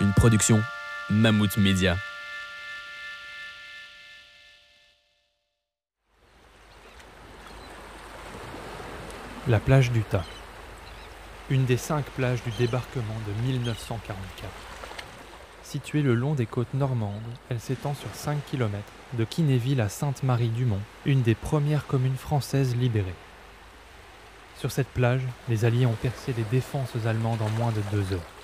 Une production Mammouth Media. La plage d'Utah. Une des cinq plages du débarquement de 1944. Située le long des côtes normandes, elle s'étend sur 5 km de Kinéville à Sainte-Marie-du-Mont, une des premières communes françaises libérées. Sur cette plage, les Alliés ont percé les défenses allemandes en moins de deux heures.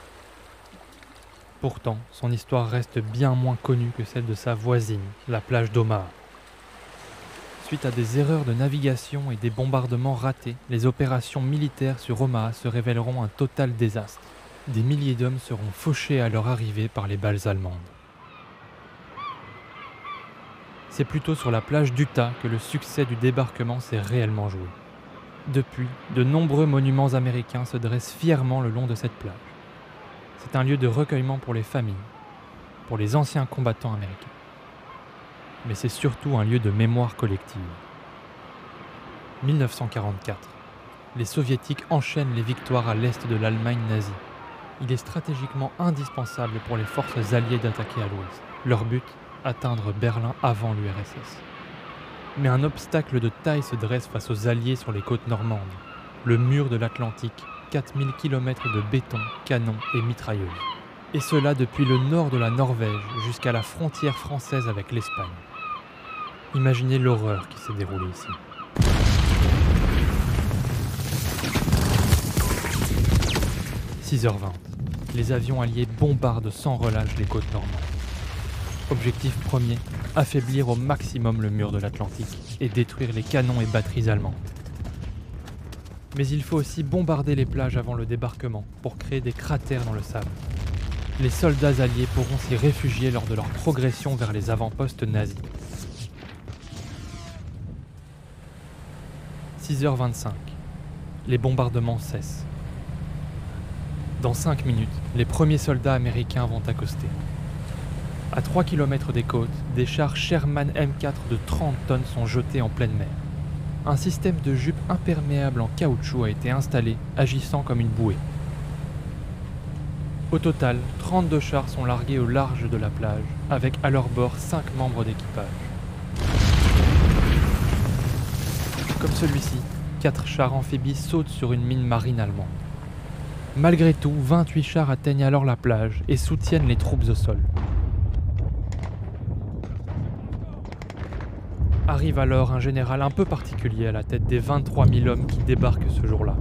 Pourtant, son histoire reste bien moins connue que celle de sa voisine, la plage d'Omaha. Suite à des erreurs de navigation et des bombardements ratés, les opérations militaires sur Omaha se révéleront un total désastre. Des milliers d'hommes seront fauchés à leur arrivée par les balles allemandes. C'est plutôt sur la plage d'Utah que le succès du débarquement s'est réellement joué. Depuis, de nombreux monuments américains se dressent fièrement le long de cette plage. C'est un lieu de recueillement pour les familles, pour les anciens combattants américains. Mais c'est surtout un lieu de mémoire collective. 1944. Les soviétiques enchaînent les victoires à l'est de l'Allemagne nazie. Il est stratégiquement indispensable pour les forces alliées d'attaquer à l'ouest. Leur but, atteindre Berlin avant l'URSS. Mais un obstacle de taille se dresse face aux alliés sur les côtes normandes, le mur de l'Atlantique 4000 km de béton, canons et mitrailleuses. Et cela depuis le nord de la Norvège jusqu'à la frontière française avec l'Espagne. Imaginez l'horreur qui s'est déroulée ici. « 6h20. Les avions alliés bombardent sans relâche les côtes normandes. Objectif premier, affaiblir au maximum le mur de l'Atlantique et détruire les canons et batteries allemandes. Mais il faut aussi bombarder les plages avant le débarquement pour créer des cratères dans le sable. Les soldats alliés pourront s'y réfugier lors de leur progression vers les avant-postes nazis. 6h25. Les bombardements cessent. Dans 5 minutes, les premiers soldats américains vont accoster. À 3 km des côtes, des chars Sherman M4 de 30 tonnes sont jetés en pleine mer un système de jupe imperméable en caoutchouc a été installé, agissant comme une bouée. Au total, 32 chars sont largués au large de la plage, avec à leur bord 5 membres d'équipage. Comme celui-ci, 4 chars amphibies sautent sur une mine marine allemande. Malgré tout, 28 chars atteignent alors la plage et soutiennent les troupes au sol. Arrive alors un général un peu particulier à la tête des 23 000 hommes qui débarquent ce jour-là.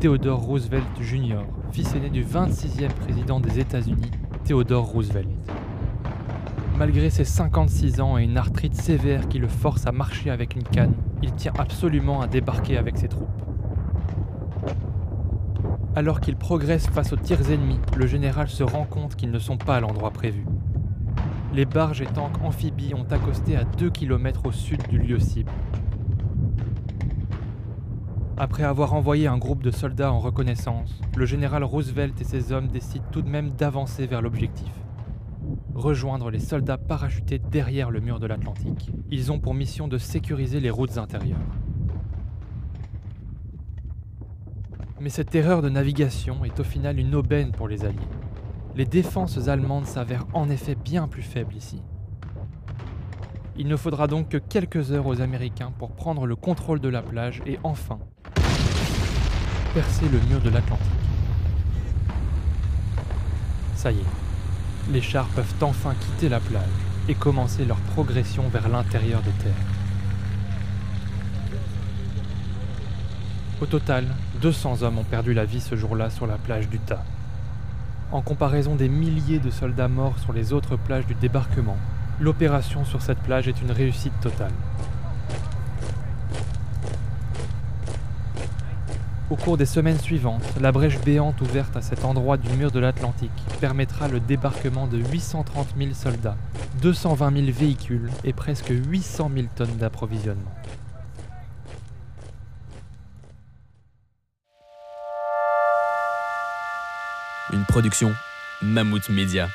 Theodore Roosevelt Jr., fils aîné du 26e président des États-Unis, Theodore Roosevelt. Malgré ses 56 ans et une arthrite sévère qui le force à marcher avec une canne, il tient absolument à débarquer avec ses troupes. Alors qu'il progresse face aux tirs ennemis, le général se rend compte qu'ils ne sont pas à l'endroit prévu les barges et tanks amphibies ont accosté à 2 km au sud du lieu cible. Après avoir envoyé un groupe de soldats en reconnaissance, le général Roosevelt et ses hommes décident tout de même d'avancer vers l'objectif. Rejoindre les soldats parachutés derrière le mur de l'Atlantique. Ils ont pour mission de sécuriser les routes intérieures. Mais cette erreur de navigation est au final une aubaine pour les Alliés les défenses allemandes s'avèrent en effet bien plus faibles ici. Il ne faudra donc que quelques heures aux Américains pour prendre le contrôle de la plage et enfin percer le mur de l'Atlantique. Ça y est, les chars peuvent enfin quitter la plage et commencer leur progression vers l'intérieur des terres. Au total, 200 hommes ont perdu la vie ce jour-là sur la plage d'Utah en comparaison des milliers de soldats morts sur les autres plages du débarquement, l'opération sur cette plage est une réussite totale. Au cours des semaines suivantes, la brèche béante ouverte à cet endroit du mur de l'Atlantique permettra le débarquement de 830 000 soldats, 220 000 véhicules et presque 800 000 tonnes d'approvisionnement. Une production Mammouth Media.